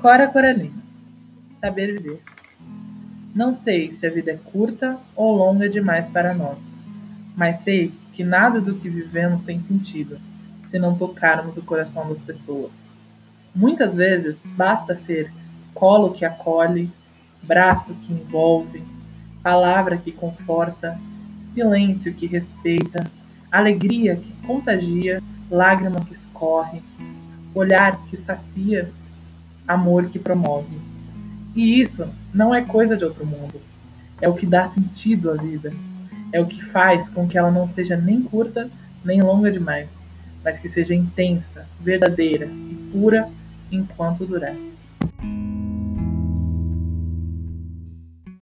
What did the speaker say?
Cora Coralina. Saber viver. Não sei se a vida é curta ou longa demais para nós, mas sei que nada do que vivemos tem sentido se não tocarmos o coração das pessoas. Muitas vezes basta ser colo que acolhe, braço que envolve, palavra que conforta, silêncio que respeita, alegria que contagia, lágrima que escorre, olhar que sacia, amor que promove. E isso não é coisa de outro mundo. É o que dá sentido à vida. É o que faz com que ela não seja nem curta nem longa demais, mas que seja intensa, verdadeira e pura enquanto durar.